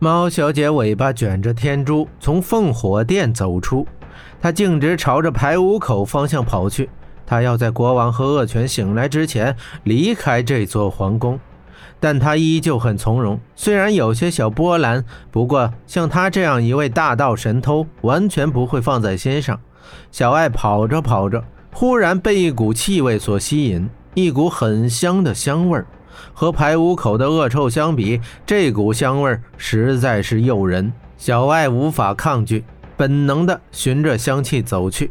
猫小姐尾巴卷着天珠从烽火殿走出，她径直朝着排污口方向跑去。她要在国王和恶犬醒来之前离开这座皇宫，但她依旧很从容，虽然有些小波澜，不过像她这样一位大道神偷，完全不会放在心上。小爱跑着跑着，忽然被一股气味所吸引，一股很香的香味儿。和排污口的恶臭相比，这股香味实在是诱人。小爱无法抗拒，本能的循着香气走去。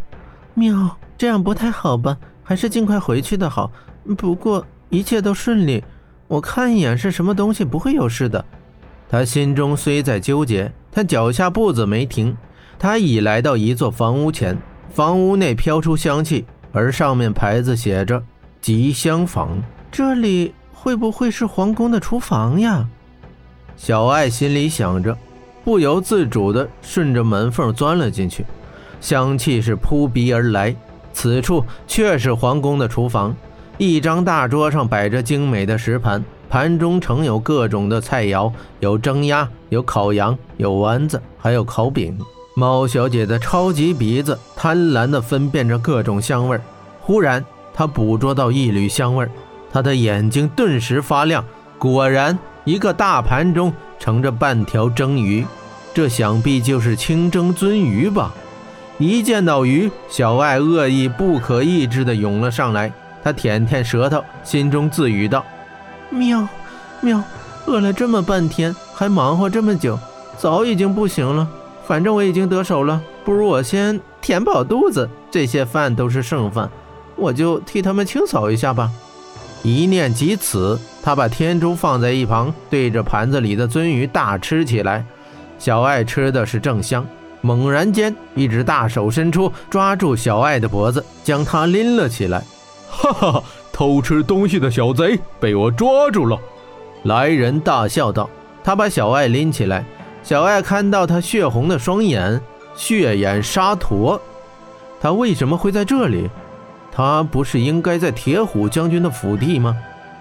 喵，这样不太好吧？还是尽快回去的好。不过一切都顺利，我看一眼是什么东西，不会有事的。他心中虽在纠结，但脚下步子没停。他已来到一座房屋前，房屋内飘出香气，而上面牌子写着“吉香坊”。这里。会不会是皇宫的厨房呀？小爱心里想着，不由自主地顺着门缝钻了进去。香气是扑鼻而来，此处确是皇宫的厨房。一张大桌上摆着精美的食盘，盘中盛有各种的菜肴，有蒸鸭，有烤羊，有丸子，还有烤饼。猫小姐的超级鼻子贪婪地分辨着各种香味儿忽然，她捕捉到一缕香味儿他的眼睛顿时发亮，果然，一个大盘中盛着半条蒸鱼，这想必就是清蒸鳟鱼吧？一见到鱼，小爱恶意不可抑制地涌了上来。他舔舔舌头，心中自语道：“喵，喵，饿了这么半天，还忙活这么久，早已经不行了。反正我已经得手了，不如我先填饱肚子。这些饭都是剩饭，我就替他们清扫一下吧。”一念及此，他把天珠放在一旁，对着盘子里的鳟鱼大吃起来。小爱吃的是正香，猛然间，一只大手伸出，抓住小爱的脖子，将她拎了起来。哈哈，偷吃东西的小贼被我抓住了！来人大笑道。他把小爱拎起来，小爱看到他血红的双眼，血眼沙陀，他为什么会在这里？他不是应该在铁虎将军的府邸吗？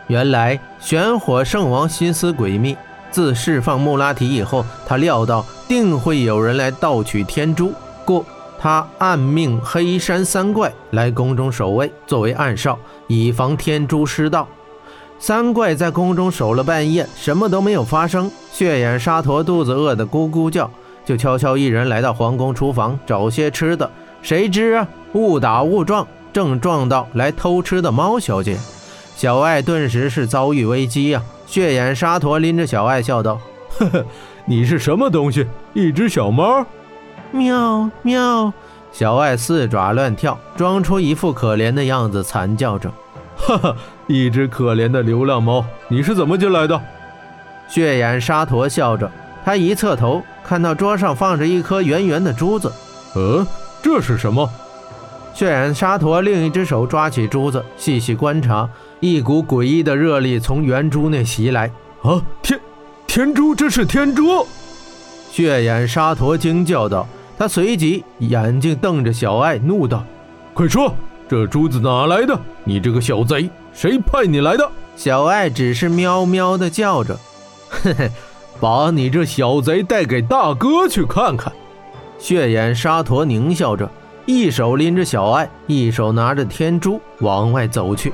原来玄火圣王心思诡秘，自释放穆拉提以后，他料到定会有人来盗取天珠，故他暗命黑山三怪来宫中守卫，作为暗哨，以防天珠失盗。三怪在宫中守了半夜，什么都没有发生。血眼沙陀肚子饿得咕咕叫，就悄悄一人来到皇宫厨房找些吃的，谁知啊，误打误撞。正撞到来偷吃的猫小姐，小爱顿时是遭遇危机呀！血眼沙陀拎着小爱笑道：“呵呵，你是什么东西？一只小猫？”喵喵！小爱四爪乱跳，装出一副可怜的样子，惨叫着：“哈哈，一只可怜的流浪猫，你是怎么进来的？”血眼沙陀笑着，他一侧头，看到桌上放着一颗圆圆的珠子。嗯，这是什么？血眼沙陀另一只手抓起珠子，细细观察，一股诡异的热力从圆珠内袭来。啊，天，天珠，这是天珠！血眼沙陀惊叫道。他随即眼睛瞪着小爱，怒道：“快说，这珠子哪来的？你这个小贼，谁派你来的？”小爱只是喵喵的叫着：“ 嘿嘿，把你这小贼带给大哥去看看。”血眼沙陀狞笑着。一手拎着小爱，一手拿着天珠往外走去。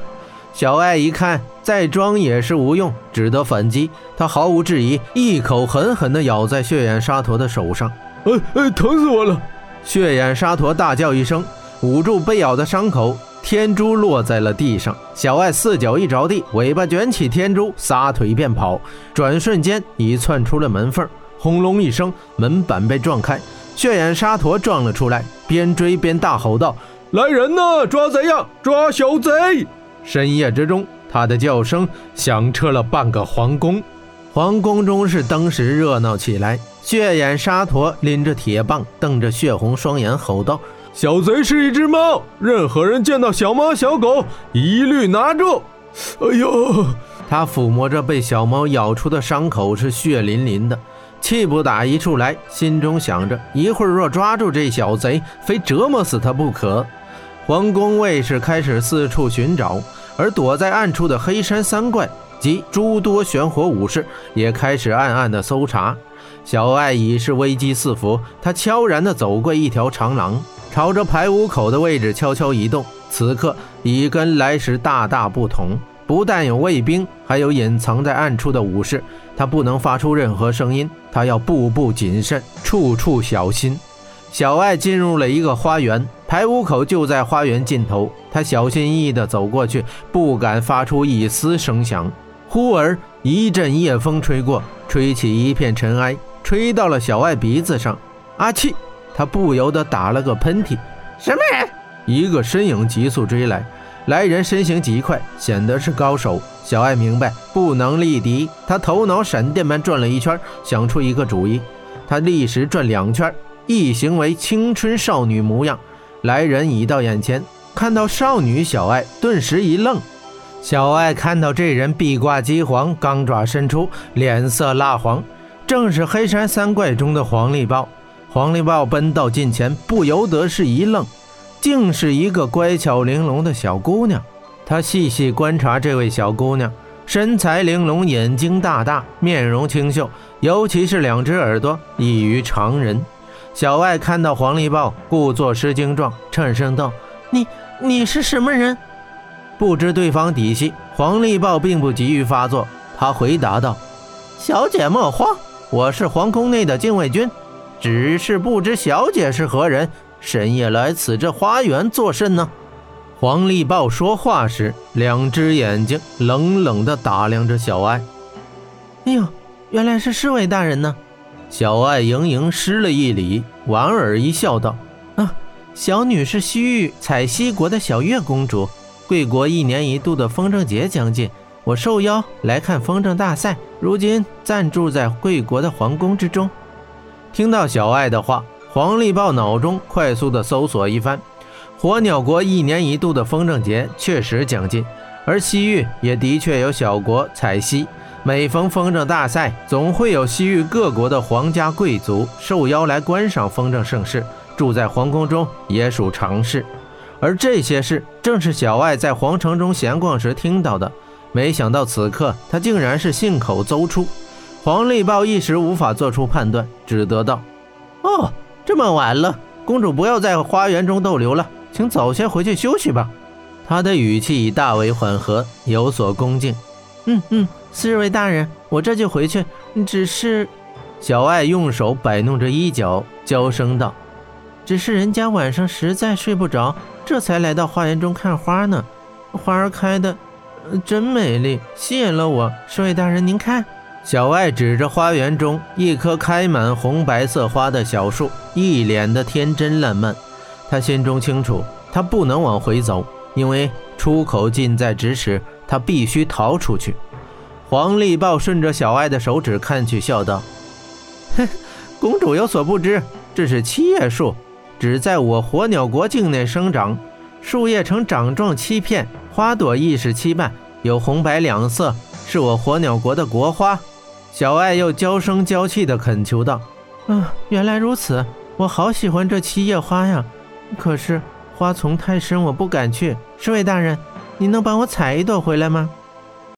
小爱一看，再装也是无用，只得反击。他毫无质疑，一口狠狠地咬在血眼沙陀的手上。哎哎，疼死我了！血眼沙陀大叫一声，捂住被咬的伤口。天珠落在了地上。小爱四脚一着地，尾巴卷起天珠，撒腿便跑。转瞬间已窜出了门缝，轰隆一声，门板被撞开。血眼沙陀撞了出来，边追边大吼道：“来人呐，抓贼呀，抓小贼！”深夜之中，他的叫声响彻了半个皇宫。皇宫中是登时热闹起来。血眼沙陀拎着铁棒，瞪着血红双眼，吼道：“小贼是一只猫，任何人见到小猫小狗，一律拿住！”哎呦，他抚摸着被小猫咬出的伤口，是血淋淋的。气不打一处来，心中想着：一会儿若抓住这小贼，非折磨死他不可。皇宫卫士开始四处寻找，而躲在暗处的黑山三怪及诸多玄火武士也开始暗暗的搜查。小爱已是危机四伏，他悄然地走过一条长廊，朝着排污口的位置悄悄移动。此刻已跟来时大大不同，不但有卫兵，还有隐藏在暗处的武士。他不能发出任何声音，他要步步谨慎，处处小心。小爱进入了一个花园，排污口就在花园尽头。他小心翼翼地走过去，不敢发出一丝声响。忽而一阵夜风吹过，吹起一片尘埃。吹到了小爱鼻子上，阿嚏！他不由得打了个喷嚏。什么人？一个身影急速追来，来人身形极快，显得是高手。小爱明白不能力敌，他头脑闪电般转了一圈，想出一个主意。他立时转两圈，一行为青春少女模样。来人已到眼前，看到少女小爱，顿时一愣。小爱看到这人臂挂鸡黄，钢爪伸出，脸色蜡黄。正是黑山三怪中的黄力豹，黄力豹奔到近前，不由得是一愣，竟是一个乖巧玲珑的小姑娘。他细细观察这位小姑娘，身材玲珑，眼睛大大，面容清秀，尤其是两只耳朵异于常人。小爱看到黄力豹，故作失惊状，颤声道：“你你是什么人？”不知对方底细，黄力豹并不急于发作，他回答道：“小姐莫慌。”我是皇宫内的禁卫军，只是不知小姐是何人，深夜来此这花园作甚呢？黄立豹说话时，两只眼睛冷冷地打量着小爱。哎呦，原来是侍卫大人呢！小爱盈盈施了一礼，莞尔一笑，道：“啊，小女是西域采西国的小月公主。贵国一年一度的风筝节将近。”我受邀来看风筝大赛，如今暂住在贵国的皇宫之中。听到小爱的话，黄立豹脑中快速的搜索一番。火鸟国一年一度的风筝节确实将近，而西域也的确有小国采西。每逢风筝大赛，总会有西域各国的皇家贵族受邀来观赏风筝盛事，住在皇宫中也属常事。而这些事，正是小爱在皇城中闲逛时听到的。没想到此刻他竟然是信口诌出，黄立豹一时无法做出判断，只得道：“哦，这么晚了，公主不要在花园中逗留了，请早些回去休息吧。”他的语气已大为缓和，有所恭敬。“嗯嗯，侍卫大人，我这就回去。只是……”小爱用手摆弄着衣角，娇声道：“只是人家晚上实在睡不着，这才来到花园中看花呢。花儿开的……”真美丽，吸引了我。侍卫大人，您看。小爱指着花园中一棵开满红白色花的小树，一脸的天真烂漫。他心中清楚，他不能往回走，因为出口近在咫尺，他必须逃出去。黄立豹顺着小爱的手指看去，笑道：“哼，公主有所不知，这是七叶树，只在我火鸟国境内生长，树叶呈掌状七片。”花朵亦是七瓣，有红白两色，是我火鸟国的国花。小爱又娇声娇气地恳求道：“啊，原来如此，我好喜欢这七叶花呀！可是花丛太深，我不敢去。侍卫大人，你能帮我采一朵回来吗？”